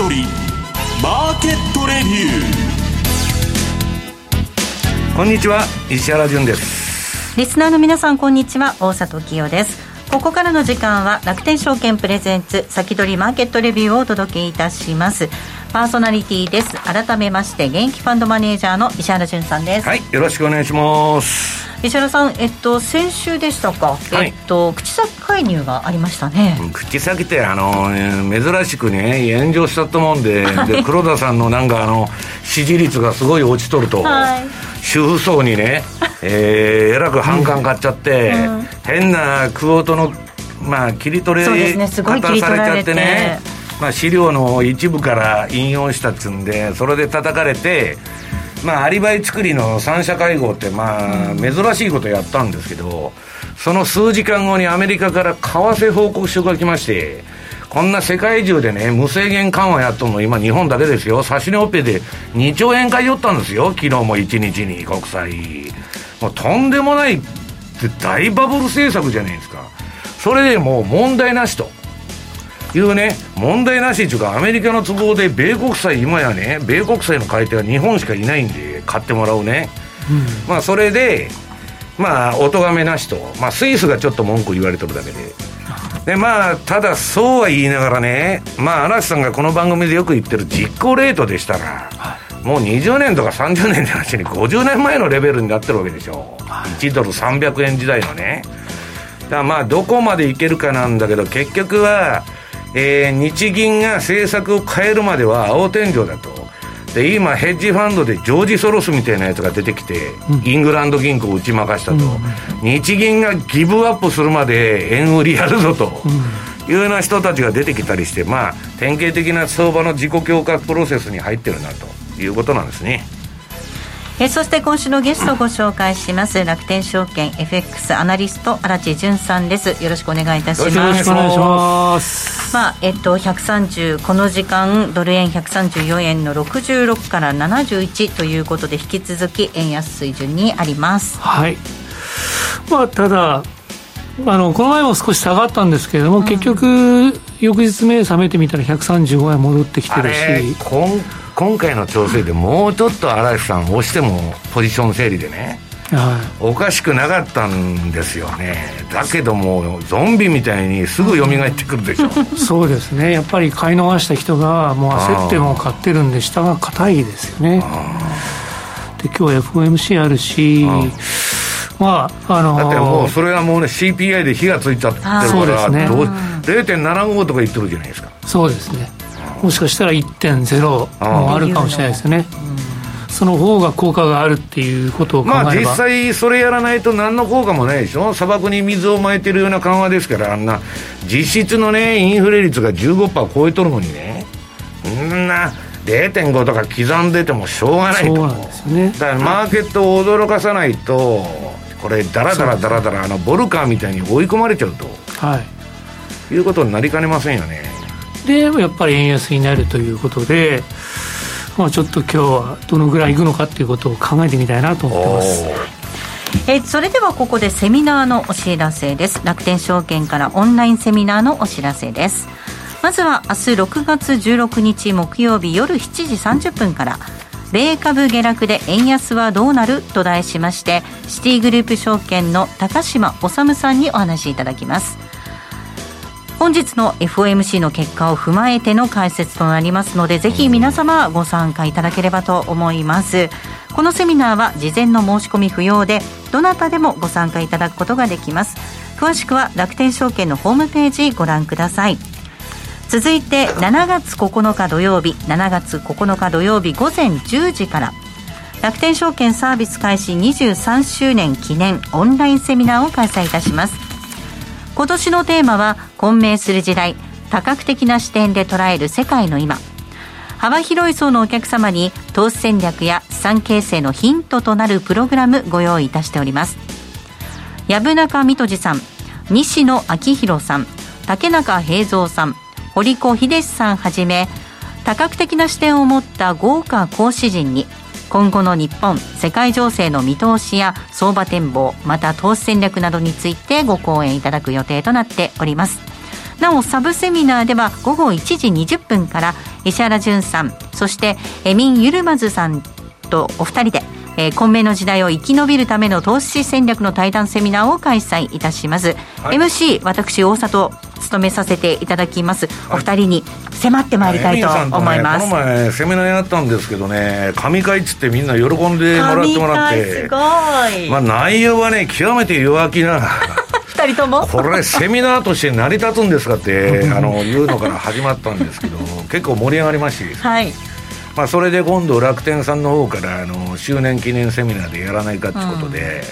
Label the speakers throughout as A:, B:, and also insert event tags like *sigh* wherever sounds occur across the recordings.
A: 先取りマーケットレビ
B: ュー。こんにちは石原潤です。
C: リスナーの皆さんこんにちは大里清です。ここからの時間は楽天証券プレゼンツ先取りマーケットレビューをお届けいたします。パーソナリティです。改めまして現役ファンドマネージャーの石原潤さんです。
B: はいよろしくお願いします
C: 石原さん、えっと、先週でしたか、はい、えっと、口先介入がありましたね。
B: 口先ってあの、珍しくね炎上したと思うんではい、*laughs* で黒田さんのなんかあの支持率がすごい落ちとると、はい、主婦層にね、えー、えらく反感買っちゃって、うん、変なクオートのまあ切り取れ方されちゃってねまあ、資料の一部から引用したっつうんでそれで叩かれてまあ、アリバイ作りの三者会合って、まあ、珍しいことやったんですけど、その数時間後にアメリカから為替報告書が来まして、こんな世界中でね、無制限緩和やっとんの、今、日本だけですよ、指値オペで2兆円買い寄ったんですよ、昨日も1日に国債。もうとんでもないって大バブル政策じゃないですか。それでもう問題なしと。いうね、問題なしっていうか、アメリカの都合で、米国債、今やね、米国債の買い手は日本しかいないんで、買ってもらうね、うん、まあ、それで、まあ、お咎めなしと、まあ、スイスがちょっと文句言われてるだけで。でまあ、ただ、そうは言いながらね、まあ、嵐さんがこの番組でよく言ってる実行レートでしたら、はい、もう20年とか30年の話に50年前のレベルになってるわけでしょ、はい、1ドル300円時代のね。だからまあ、どこまでいけるかなんだけど、結局は、えー、日銀が政策を変えるまでは青天井だと。で今、ヘッジファンドでジョージ・ソロスみたいなやつが出てきて、うん、イングランド銀行を打ち負かしたと、うん、日銀がギブアップするまで円売りやるぞと、いうような人たちが出てきたりして、まあ、典型的な相場の自己強化プロセスに入ってるなということなんですね。
C: えそして今週のゲストをご紹介します。楽天証券 FX アナリスト荒地潤さんです。よろしくお願いいたします。よろしくお願いします。まあえっと130この時間ドル円134円の66から71ということで引き続き円安水準にあります。
D: はい。まあただあのこの前も少し下がったんですけれども、うん、結局翌日目覚めてみたら135円戻ってきてるし。
B: 今回の調整でもうちょっと嵐さん押してもポジション整理でね、はい、おかしくなかったんですよね。だけどもゾンビみたいにすぐ蘇ってくるでしょ。*laughs*
D: そうですね。やっぱり買い逃した人がもう焦っても買ってるんで下が硬いですよね。で今日 FOMC あるし
B: まああのー、だってもうそれはもうね CPI で火がついちゃってるからそうですね。0.75とか言ってるじゃないですか。
D: そうですねもしかしたら1.0もあるかもしれないですよね。その方が効果があるっていうことを考えれば。まあ
B: 実際それやらないと何の効果もないでしょ。砂漠に水をまいてるような緩和ですからあんな実質のねインフレ率が15%超えとるのにね。んな0.5とか刻んでてもしょうがないと。そうなんですよね。だからマーケットを驚かさないとこれだらだらだらだらあのボルカーみたいに追い込まれちゃうと、はい、いうことになりかねませんよね
D: でやっぱり円安になるということで、まあ、ちょっと今日はどのぐらいいくのかっていうことを考えてみたいなと思ってます。
C: えそれではここでセミナーのお知らせです。楽天証券からオンラインセミナーのお知らせです。まずは明日6月16日木曜日夜7時30分から米株下落で円安はどうなる？と題しましてシティグループ証券の高島治さんにお話しいただきます。本日の FOMC の結果を踏まえての解説となりますのでぜひ皆様ご参加いただければと思います。このセミナーは事前の申し込み不要でどなたでもご参加いただくことができます。詳しくは楽天証券のホームページご覧ください。続いて7月9日土曜日7月9日土曜日午前10時から楽天証券サービス開始23周年記念オンラインセミナーを開催いたします。今年のテーマは混迷する時代多角的な視点で捉える世界の今。幅広い層のお客様に投資戦略や資産形成のヒントとなるプログラムご用意いたしております。薮中水戸さん西野昭弘さん竹中平蔵さん堀子秀さんはじめ多角的な視点を持った豪華講師陣に今後の日本世界情勢の見通しや相場展望また投資戦略などについてご講演いただく予定となっております。なおサブセミナーでは午後1時20分から石原潤さんそしてエミン・ユルマズさんとお二人でえー、混迷の時代を生き延びるための投資戦略の対談セミナーを開催いたします、はい、MC 私大里務めさせていただきます、はい、お二人に迫ってまいりたいと思います、
B: ね、この前セミナーやったんですけどね神回っつってみんな喜んでもらってもらって。
C: すごい、
B: まあ、内容はね極めて弱気な。
C: 二人とも？
B: これセミナーとして成り立つんですかって *laughs* あの言うのから始まったんですけど結構盛り上がりまして、
C: はい。
B: まあ、それで今度楽天さんの方からあの周年記念セミナーでやらないかってことで、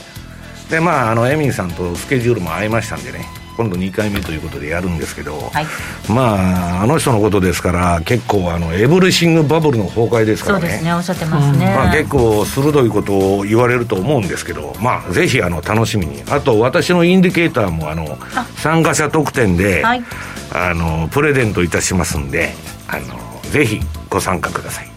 B: うん、でまああのエミンさんとスケジュールも合いましたんでね今度2回目ということでやるんですけど、はい、まああの人のことですから結構あのエブリシングバブルの崩壊ですからね。
C: そうですねおっしゃってますね、ま
B: あ、結構鋭いことを言われると思うんですけどまあぜひあの楽しみに。あと私のインディケーターもあの参加者特典で、はい、あのプレゼントいたしますんであのぜひご参加ください。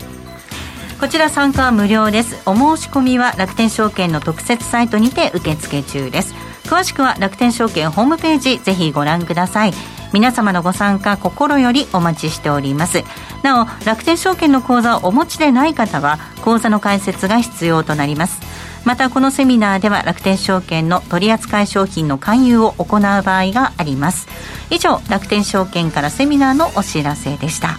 C: こちら参加は無料です。お申し込みは楽天証券の特設サイトにて受付中です詳しくは楽天証券ホームページぜひご覧ください。皆様のご参加心よりお待ちしております。なお楽天証券の口座をお持ちでない方は口座の開設が必要となります。またこのセミナーでは楽天証券の取扱い商品の勧誘を行う場合があります。以上楽天証券からセミナーのお知らせでした。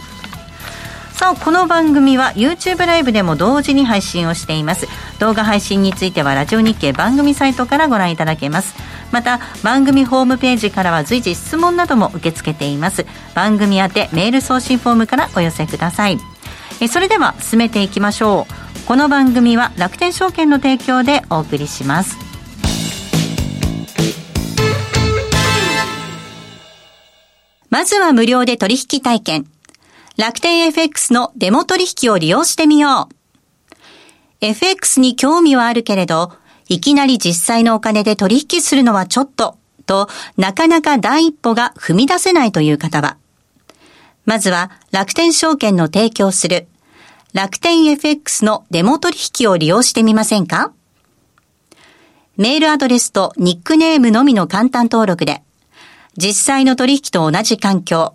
C: さあこの番組は YouTube ライブでも同時に配信をしています。動画配信についてはラジオ日経番組サイトからご覧いただけます。また番組ホームページからは随時質問なども受け付けています。番組宛てメール送信フォームからお寄せください。えそれでは進めていきましょう。この番組は楽天証券の提供でお送りします。まずは無料で取引体験。楽天 FX のデモ取引を利用してみよう。FX に興味はあるけれど、いきなり実際のお金で取引するのはちょっと、となかなか第一歩が踏み出せないという方は、まずは楽天証券の提供する楽天 FX のデモ取引を利用してみませんか？メールアドレスとニックネームのみの簡単登録で、実際の取引と同じ環境、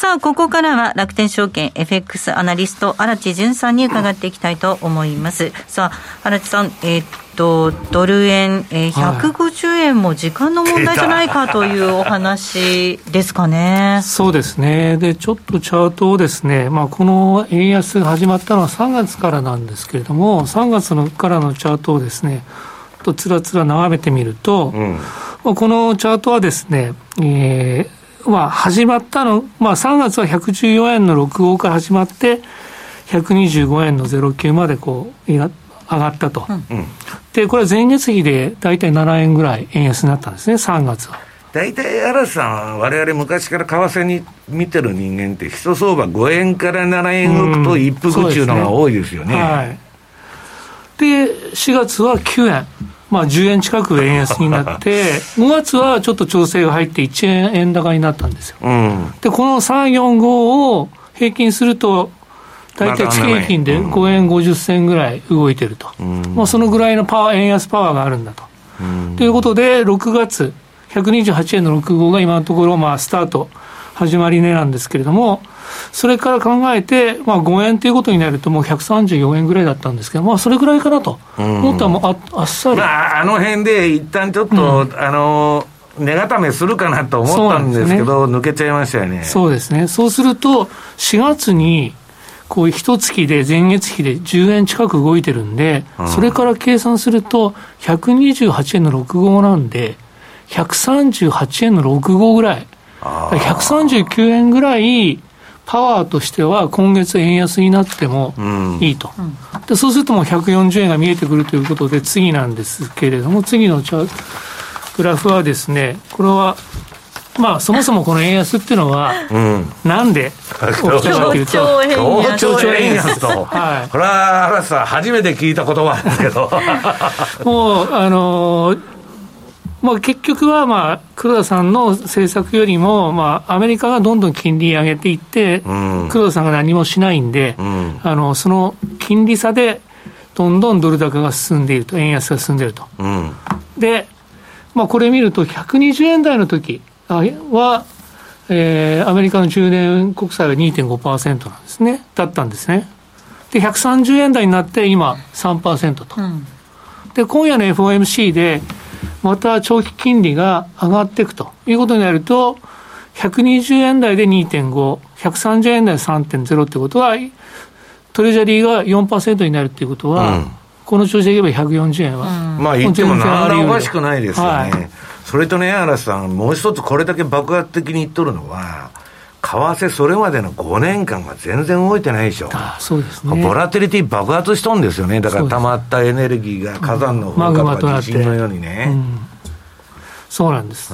C: さあ、ここからは楽天証券 FX アナリスト、荒地淳さんに伺っていきたいと思います。さあ、荒地さん、えー、っと、ドル円、えー、150円も時間の問題じゃないかというお話ですかね。
D: そうですね。で、ちょっとチャートをですね、まあ、この円安が始まったのは3月からなんですけれども、3月のからのチャートをですね、とつらつら眺めてみると、うん、このチャートはですね、えー、まあ、始まったの、まあ、3月は114円の6号から始まって、125円の09までこう上がったと、うん、でこれは前月比で大体7円ぐらい円安になったんですね、3月は。
B: 大体嵐さんは、われわれ昔から為替に見てる人間って、一相場5円から7円動くと一服っていうのが多いですよね。うん、ねはい、
D: で、4月は9円。まあ、10円近く円安になって、*laughs* 5月はちょっと調整が入って1円円高になったんですよ。うん、で、この3、4、5を平均すると、大体地平均で5円50銭ぐらい動いてると、うん、もうそのぐらいのパワー円安パワーがあるんだと。うん、ということで、6月、128円の65が今のところ、まあ、スタート、始まり値なんですけれども、それから考えて、まあ、5円ということになると、もう134円ぐらいだったんですけど、まあ、それぐらいかなと思ったらもうあ、あっさり。
B: まあ、あの辺で一旦ちょっと、うん、あの値固めするかなと思ったんですけど、ね、抜けちゃいましたよね。
D: そうですね。そうすると、4月に、こう一月で前月比で10円近く動いてるんで、うん、それから計算すると、128円の65なんで、138円の65ぐらい。139円ぐらい、パワーとしては今月円安になってもいいと、うん、でそうするともう140円が見えてくるということで次なんですけれども次のチャグラフはですねこれはまあそもそもこの円安っていうのは、なんで *laughs* 起きたかというと
B: 協調円安と、はい、これは原さん初めて聞いた言葉ですけど。*laughs*
D: もうあのーまあ、結局は、まあ、黒田さんの政策よりも、まあ、アメリカがどんどん金利上げていって、うん、黒田さんが何もしないんで、うん、あのその金利差でどんどんドル高が進んでいると、円安が進んでいると。うん、で、まあ、これ見ると、120円台の時は、えー、アメリカの10年国債は2.5%なんですね、だったんですね。で、130円台になって、今3%と。で、今夜の FOMC で、また長期金利が上がっていくと。いうことになると、120円台で2.5、130円台で3.0ってことは、トレジャリーが4%になるっていうことは、うん、この調子でいけば140円は、
B: うん、まあ言っても何らおかしくないですよね。はい、それとね、嵐さん、もう一つこれだけ爆発的に言っとるのは、為替それまでの5年間が全然動いてないでしょ。
D: あそうですね。
B: ボラテリティ爆発しとんですよね。だから溜まったエネルギーが火山の
D: 噴火とか
B: 地震のようにね。うん、
D: そうなんです。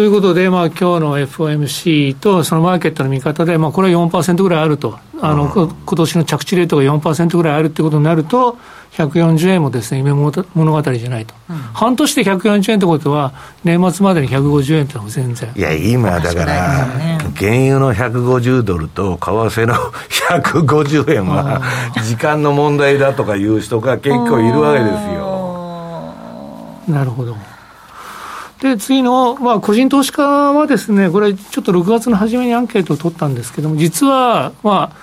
D: ということで、まあ今日の FOMC とそのマーケットの見方で、まあこれは4%ぐらいあると。あの、今年の着地レートが4%ぐらいあるってことになると、140円もですね、夢物語じゃないと、うん、半年で140円ってことは、年末までに150円ってのは全然。
B: いや、今だから、原油の150ドルと為替の *laughs* 150円は、時間の問題だとかいう人が結構いるわけですよ。
D: なるほど。で、次の、まあ、個人投資家はですね、これ、ちょっと6月の初めにアンケートを取ったんですけども、実は、まあ、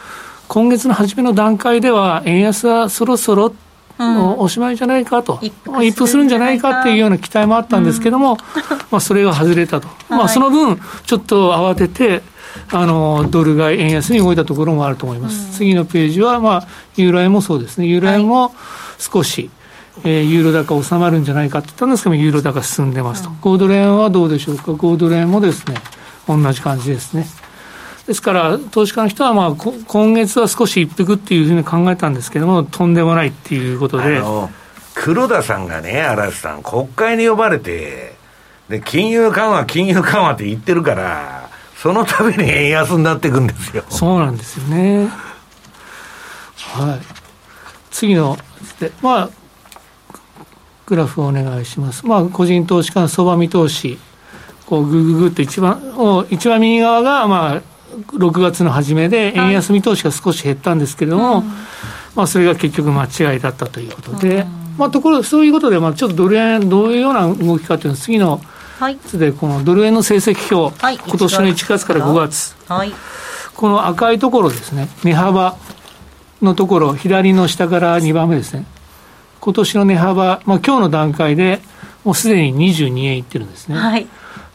D: 今月の初めの段階では、円安はそろそろおしまいじゃないかと、一服するんじゃないかっていうような期待もあったんですけども、うん、*laughs* まあそれが外れたと、まあ、その分、ちょっと慌てて、あのドル買い円安に動いたところもあると思います。うん、次のページは、まあ、ユーロ円もそうですね、ユーロ円も少し、えー、ユーロ高収まるんじゃないかって言ったんですけどユーロ高進んでますと、うん、5ドル円はどうでしょうか、5ドル円もですね、同じ感じですね。ですから、投資家の人は、まあ、今月は少し一服っていうふうに考えたんですけども、とんでもないっていうことで。
B: 黒田さんがね、嵐さん、国会に呼ばれて、で、金融緩和、金融緩和って言ってるから、そのために円安になっていくんですよ。
D: そうなんですよね。はい。次の、で、まあ、グラフをお願いします。まあ、個人投資家の相場見通し、こう、ぐぐぐっと一番、一番右側が、まあ、6月の初めで円安見通しが少し減ったんですけれども、まあ、それが結局間違いだったということで、まあ、ところそういうことで、まあ、ちょっとドル円、どういうような動きかというのは、次の図で、このドル円の成績表、はい、今年の1月から5月、はい、この赤いところですね、値幅のところ、左の下から2番目ですね、今年の値幅、まあ今日の段階でもうすでに22円いってるんですね。はい。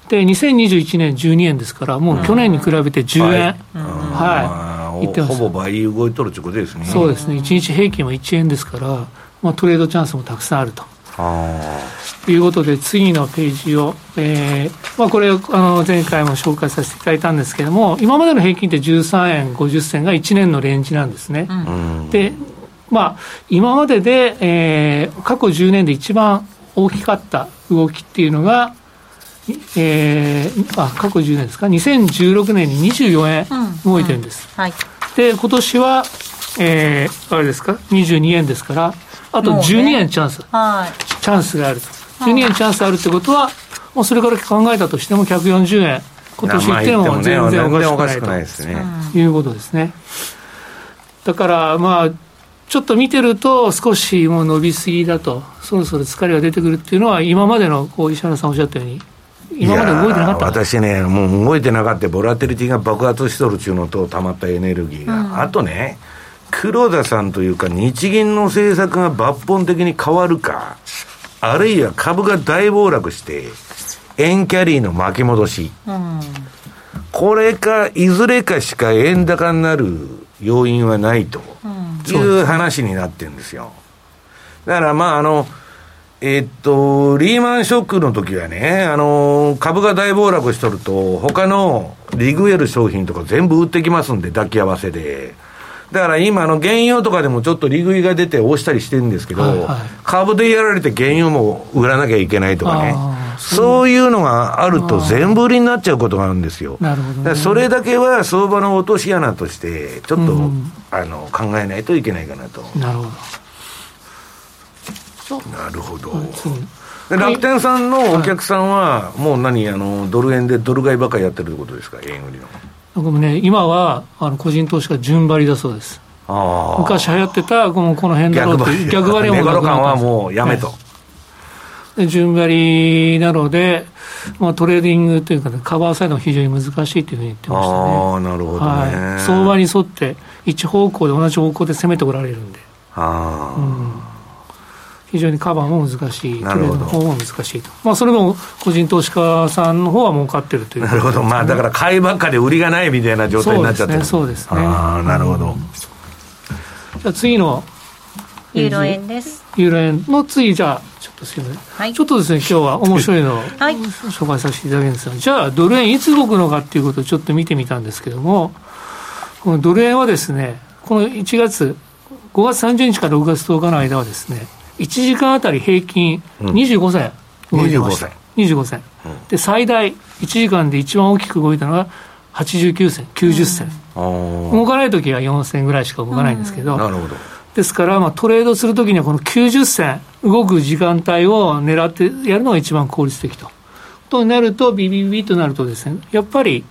D: で2021年12円ですから、もう去年に比べて10円、
B: はい、いってます。ほぼ倍動いとるということですね。
D: そうですね、1日平均は1円ですから、まあ、トレードチャンスもたくさんあると。ということで、次のページを、えーまあ、これあの、前回も紹介させていただいたんですけれども、今までの平均って13円50銭が1年のレンジなんですね。うん、で、まあ、今までで、えー、過去10年で一番大きかった動きっていうのが、えー、あ過去10年ですか、2016年に24円動いてるんです。うん。うんはい、で、今年は、えー、あれですか、22円ですから、あと12円チャンス、ねはい、チャンスがあると。12円チャンスあるってことは、もうそれから考えたとしても140円、今年いっても全然おかしくないと、ね、いうことですね。だから、まあ、ちょっと見てると、少しもう伸びすぎだと、そろそろ疲れが出てくるっていうのは、今までのこう石原さんおっしゃったように、今まで動いてなかった
B: 私ね、もう動いてなかった、ボラテリティが爆発しとるっちゅうのと、たまったエネルギーが、うん、あとね、黒田さんというか、日銀の政策が抜本的に変わるか、あるいは株が大暴落して、円キャリーの巻き戻し、うん、これか、いずれかしか円高になる要因はないという話になってるんですよ。だからまあ、あの、え、っと、リーマンショックの時はね、あの、株が大暴落しとると、他のリグエル商品とか全部売ってきますんで、抱き合わせで。だから今、あの、原油とかでもちょっと利食いが出て押したりしてるんですけど、はいはい、株でやられて原油も売らなきゃいけないとかね。そういうのがあると全部売りになっちゃうことがあるんですよ。なるほど、ね、それだけは相場の落とし穴として、ちょっと、うん、あの考えないといけないかなと。
D: なるほ
B: ど。なるほど。楽天さんのお客さんは、もう何、あのドル円でドル買いばっかりやってるってことですか、円売りの。
D: 僕もね、今はあの個人投資家順張りだそうです。昔流行ってたこのこの辺だろうって逆張りも
B: なく感はもうやめと、は
D: い、順張りなので、まあ、トレーディングというか、ね、カバーサイドも非常に難しいというふうに言ってましたね。あ
B: なるほど、ね、はい、
D: 相場に沿って一方向で同じ方向で攻めておられるんで。ああ、うん非常にカバーも難しい、トレードの方も難しいと、まあ、それも個人投資家さんの方は儲かってるという、
B: ね、なるほど、まあ、だから買いばっかで売りがないみたいな状態になっちゃってる。
D: そうです。ね、ね。
B: ああ、なるほど。
D: じゃあ次の
C: ユーロ円です。
D: ユーロ円の次、じゃあ、ちょっとすみません、はい、ちょっとですね、今日は面白いのを紹介させていただきますが、じゃあ、ドル円いつ動くのかっていうことをちょっと見てみたんですけども、このドル円はですね、この1月、5月30日から6月10日の間はですね、1時間あたり平均25銭動いてました。うん、25銭。で、最大1時間で一番大きく動いたのが89銭、90銭。動かないときは4銭ぐらいしか動かないんですけど、
B: なるほど。
D: ですから、まあ、トレードするときにはこの90銭動く時間帯を狙ってやるのが一番効率的と。となると、ビビビとなるとですね、やっぱり、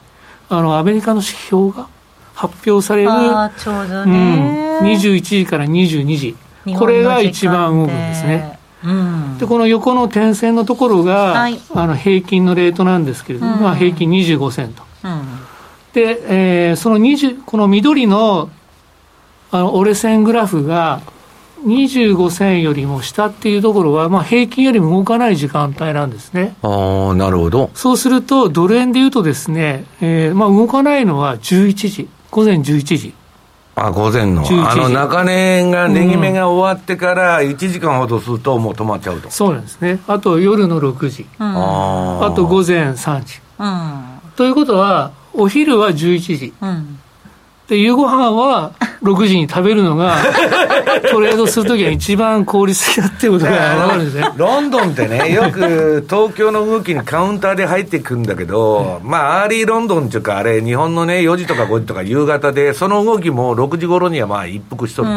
D: あの、アメリカの指標が発表される、
C: ちょうどね、
D: うん、21時から22時。これが一番動くんですね。うん、でこの横の点線のところが、はい、あの平均のレートなんですけれども、うん、まあ、平均25セント、うん、で、えー、その20この緑のあの折れ線グラフが25銭よりも下っていうところは、まあ、平均よりも動かない時間帯なんですね。
B: ああ、なるほど。
D: そうすると、ドル円でいうとですね、えーまあ、動かないのは11時、午前11時。
B: あ午前の、あの中値が、値決めが終わってから1時間ほどすると、もう止まっちゃうと、
D: そうなんですね、あと夜の6時、うん、あと午前3時。うん、ということは、お昼は11時、うん、で夕ご飯は *laughs* 6時に食べるのが、トレードするときは一番効率的だっていうことが分かるんですね。
B: ロンドンってね、よく東京の動きにカウンターで入ってくるんだけど、まあ、アーリーロンドンっていうか、あれ、日本のね、4時とか5時とか夕方で、その動きも6時頃にはまあ一服しとると。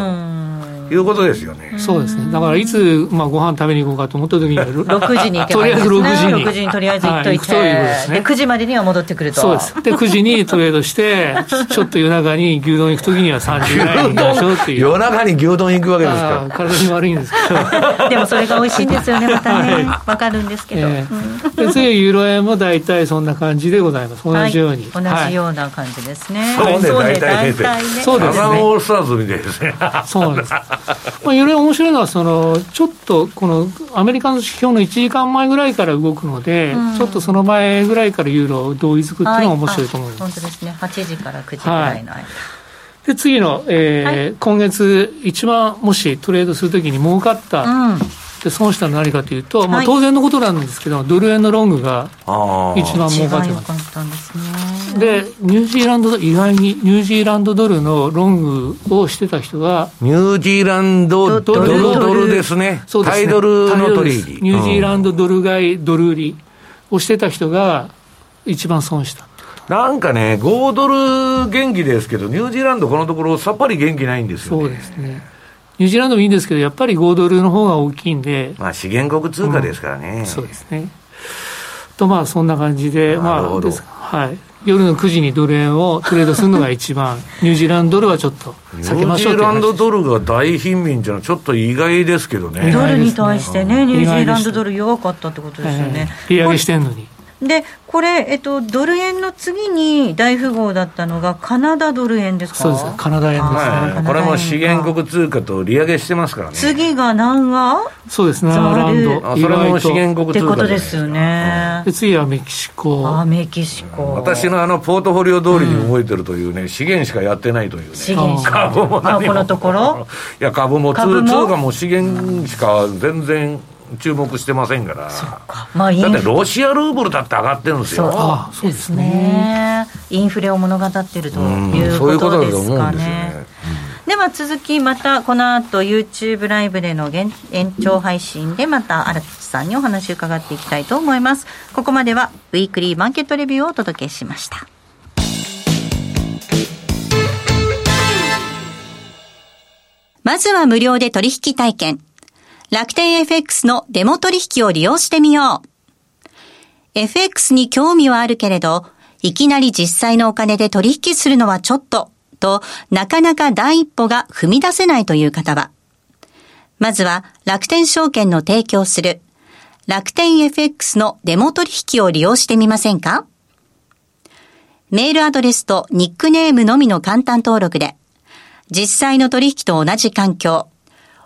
B: いうことですよね。
D: そうですね。だからいつまあご飯食べに行こうかと思った時に *laughs*
C: 6時に行け
D: ばいいですね。とりあえず6時に。
C: 6時にとりあえず行っといて。はい、いですね。で9時までには戻ってくると。
D: そうです。で9時にトレードして *laughs* ちょっと夜中に牛丼行く時には3時ぐらいに行きましょうっていう。
B: 夜中に牛丼行くわけですか。
D: 体に悪いんですけ
C: ど。でもそれが美味しいんですよね。またね。わ、はい、かるんですけど。え
D: ー、で次ユーロ円も大体そんな感じでございます。同じように。
C: 同じような感じですね。
B: そうね。大体そうですね。オールスターズみたいですね。
D: そうなんです。まあユーロ面白いのはその、ちょっとこのアメリカの指標の1時間前ぐらいから動くので、うん、ちょっとその前ぐらいからユーロ同意づくっていうのが面白いと思います。
C: はい、本当ですね、8時から9時ぐらいの間。はい。
D: で次の、えー、はい、今月、一番もしトレードするときに儲かった、うん、で損したのは何かというと、まあ、当然のことなんですけど、ドル円のロングが一番儲かってます。で、ニュージーランド、意外にニュージーランドドルのロングをしてた人が、
B: ニュージーランドドルドルですね、そうですね。タイドルの取引。
D: ニュージーランドドル買い、ドル売りをしてた人が、一番損した。
B: なんかね、5ドル元気ですけど、ニュージーランド、このところ、さっぱり元気ないんですよ、
D: ね、そうですね。ニュージーランドもいいんですけど、やっぱり5ドルの方が大きいんで、
B: まあ、資源国通貨ですからね、
D: うん、そうですね。と、まあ、そんな感じで、まあはい、夜の9時にドル円をトレードするのが一番、*laughs* ニュージーランドドルはちょっと避けましょう
B: ニュージーランドドルが大貧民っていうのは、ちょっと意外ですけどね。
C: ドルに対してね、ニュージーランドドル弱かったってことですよね。
D: 利上げしてんのに。
C: で、これ、えっと、ドル円の次に大富豪だったのが、カナダドル円ですか？
D: そうです、カナダ円ですね。
B: はい、これも資源国通貨と利上げしてますからね。
C: 次が南ア
D: そうですね、ランド。
B: それも資源国通貨
C: ってことですよね。
D: で次はメキシコ。
C: あ、メキシコ。
B: 私のあの、ポートフォリオ通りに動いてるというね、うん、資源しかやってないというね。
C: 資源しか。
B: 株も
C: あ、このところ？
B: いや、株も通貨も？資源しか全然、注目してませんから、まあ、だってロシアルーブルだって上がってるんですよ。
C: あそうですね。インフレを物語ってるということですかね。では続きまたこの後 YouTube ライブでの延長配信でまた荒木さんにお話を伺っていきたいと思います。ここまではウィークリーマーケットレビューをお届けしました。まずは無料で取引体験楽天 FX のデモ取引を利用してみよう。FX に興味はあるけれど、いきなり実際のお金で取引するのはちょっと、と、なかなか第一歩が踏み出せないという方は、まずは楽天証券の提供する。楽天 FX のデモ取引を利用してみませんか？メールアドレスとニックネームのみの簡単登録で、実際の取引と同じ環境、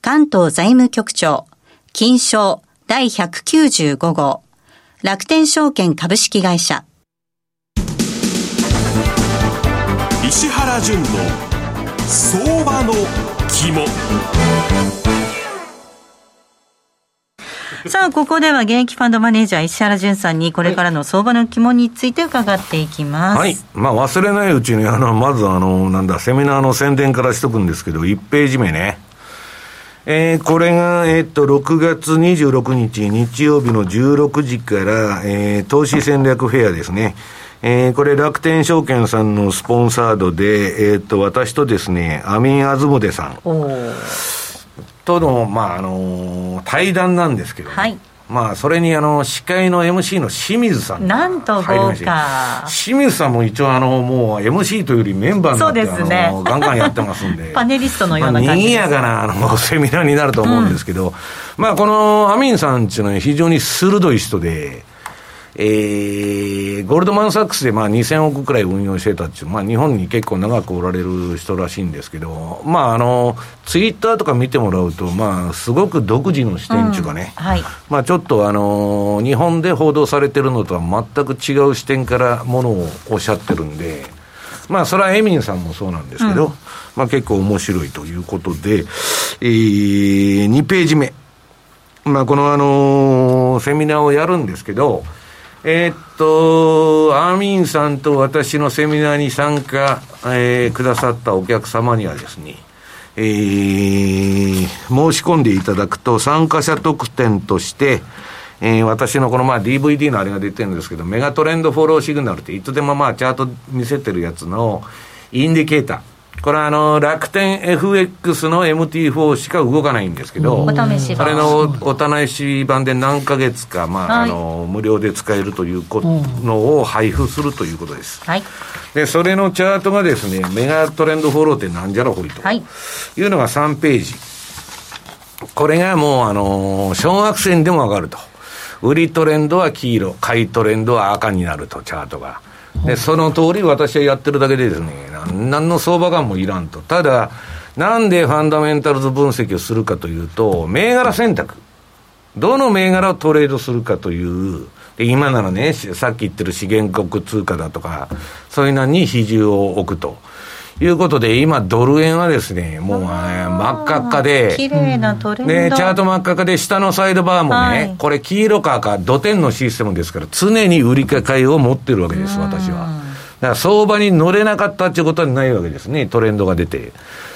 C: 関東財務局長、金賞第195号、楽天証券株式会社。
A: 石原淳の相場の肝。
C: さあ、ここでは現役ファンドマネージャー石原淳さんにこれからの相場の肝について伺っていきます。
B: はい。まあ、忘れないうちに、あの、まずあの、なんだ、セミナーの宣伝からしとくんですけど、1ページ目ね。えー、これが、えー、っと、6月26日、日曜日の16時から、えー、投資戦略フェアですね。えー、これ楽天証券さんのスポンサードで、えー、っと、私とですね、アミン・アズムデさんとの、まあ、あのー、対談なんですけど、ね、はい。まあ、それにあの司会の MC の清水さん
C: なんと豪華。
B: 清水さんも一応あのもう MC というよりメンバーになってそうです、ね、ガンガンやってますんで。*laughs*
C: パネリストのような感じ
B: にぎやかなあのセミナーになると思うんですけど、うん、まあこのアミンさんっていうのは非常に鋭い人でえー、ゴールドマン・サックスでまあ2000億くらい運用してたっていう、まあ、日本に結構長くおられる人らしいんですけど、まあ、あのツイッターとか見てもらうと、まあ、すごく独自の視点っていうかね、うんはい、まあ、ちょっとあの日本で報道されてるのとは全く違う視点からものをおっしゃってるんで、まあ、それはエミンさんもそうなんですけど、うん、まあ、結構面白いということで、えー、2ページ目。まあ、このあのセミナーをやるんですけど、えー、っと、アーミンさんと私のセミナーに参加、えー、くださったお客様にはですね、えー、申し込んでいただくと参加者特典として、えー、私のこのまあ DVD のあれが出てるんですけど、メガトレンドフォローシグナルっていつでもまあチャート見せてるやつのインディケーター。これはあの、楽天 FX の MT4 しか動かないんですけど、
C: お試し
B: 版。あれのお試し版で何ヶ月か、まあ、はい、あの、無料で使えるというのを配布するということです。はい。で、それのチャートがですね、メガトレンドフォローってなんじゃらほいと。はい。いうのが3ページ。これがもう、あの、小学生でもわかると。売りトレンドは黄色、買いトレンドは赤になると、チャートが。で、その通り私はやってるだけでですね、何の相場感もいらんと。ただ、なんでファンダメンタルズ分析をするかというと、銘柄選択。どの銘柄をトレードするかというで今ならね、さっき言ってる資源国通貨だとか、そういうのに比重を置くと。いうことで、今、ドル円はですね、もう、ね、真っ赤っかで、
C: 綺麗なトレンド、
B: ね、チャート真っ赤っかで、下のサイドバーもね、はい、これ、黄色か赤、土点のシステムですから、常に売り買いを持ってるわけです、私は。だから相場に乗れなかったっていうことはないわけですね、トレンドが出て。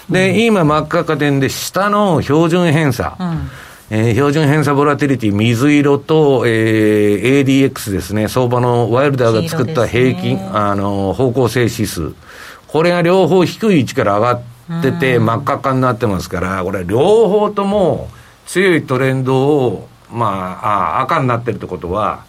B: で、うん、今、真っ赤っか点で、下の標準偏差。うんえー、標準偏差ボラティリティ、水色と、えー、ADX ですね、相場のワイルダーが作った平均、ね、あの、方向性指数。これが両方低い位置から上がってて、真っ赤っかになってますから、これ両方とも強いトレンドを、まあ、あ赤になってるってことは、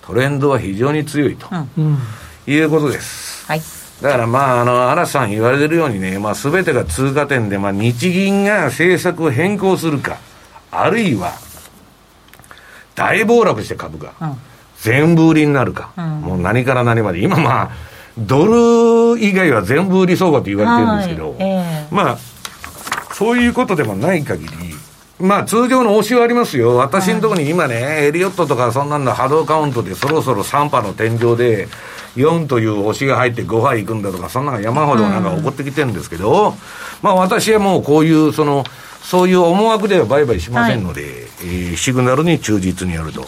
B: トレンドは非常に強いと、うん、いうことです。はい。だからまあ、あの、嵐さん言われてるようにね、まあ、すべてが通過点で、まあ、日銀が政策を変更するか、あるいは、大暴落して株が、全部売りになるか、うん、もう何から何まで、今まあ、ドル以外は全部売り相場と言われてるんですけど、はいえー、まあ、そういうことでもない限り、まあ通常の押しはありますよ。私のところに今ね、はい、エリオットとかそんなんの波動カウントでそろそろ3波の天井で4という押しが入って5波いくんだとか、そんなの山ほどなんか起こってきてるんですけど、うん、まあ私はもうこういうその、そういう思惑では売買しませんので、はい、えー、シグナルに忠実にやると。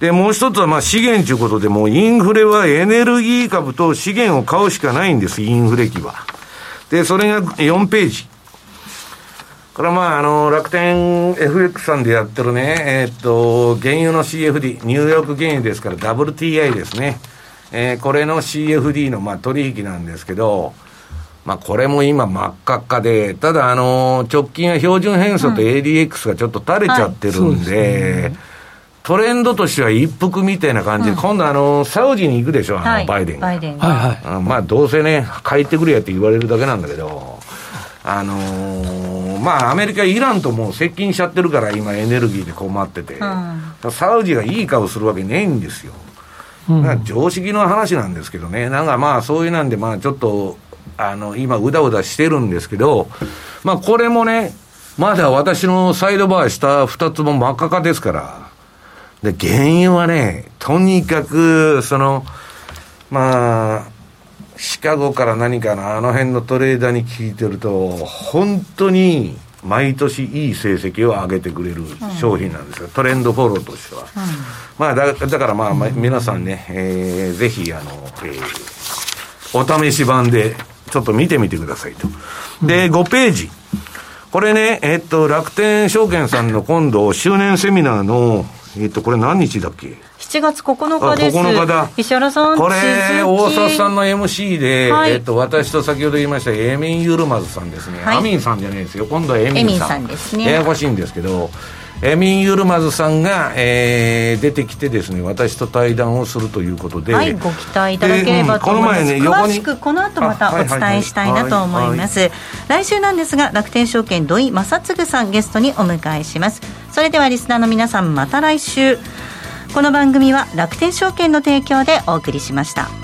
B: で、もう一つはまあ資源ということで、もうインフレはエネルギー株と資源を買うしかないんです、インフレ期は。で、それが4ページ。これはまあ、あの、楽天 FX さんでやってるね、えー、っと、原油の CFD、ニューヨーク原油ですから WTI ですね。えー、これの CFD のまあ取引なんですけど、まあ、これも今真っ赤っかで、ただ、あの直近は標準偏差と ADX がちょっと垂れちゃってるんで、トレンドとしては一服みたいな感じで、うん、今度あの、サウジに行くでしょ、あの、バイデンが。バイデンはいはい。まあ、どうせね、帰ってくれやって言われるだけなんだけど、あのー、まあ、アメリカ、イランともう接近しちゃってるから、今、エネルギーで困ってて、うん、サウジがいい顔するわけないんですよ。うん、常識の話なんですけどね、なんかまあ、そういうなんで、まあ、ちょっと、あの、今、うだうだしてるんですけど、まあ、これもね、まだ私のサイドバーした2つも真っ赤かですから、で、原因はね、とにかく、その、まあ、シカゴから何かのあの辺のトレーダーに聞いてると、本当に毎年いい成績を上げてくれる商品なんですよ、うん、トレンドフォローとしては。うん、まあだ、だからまあ、まあ、皆さんね、えー、ぜひ、あの、えー、お試し版でちょっと見てみてくださいと。で、5ページ。これね、えっと、楽天証券さんの今度、周年セミナーの、えっと、これ何日だっけ
C: ？7月9日です。
B: 9日だ。
C: 石原さん、
B: これ、大札さんの MC で、はい、えっと、私と先ほど言いました、エミン・ユルマズさんですね。はい、アミンさんじゃないですよ。今度はエミンさん。エミンさんですね。ややこしいんですけど、エミン・ユルマズさんが、えー、出てきてですね私と対談をするということで、
C: はい、ご期待いただければと思います、うん、ね、詳しくこの後またお伝えしたいなと思います、来週なんですが楽天証券土井正嗣さんゲストにお迎えします。それではリスナーの皆さんまた来週。この番組は楽天証券の提供でお送りしました。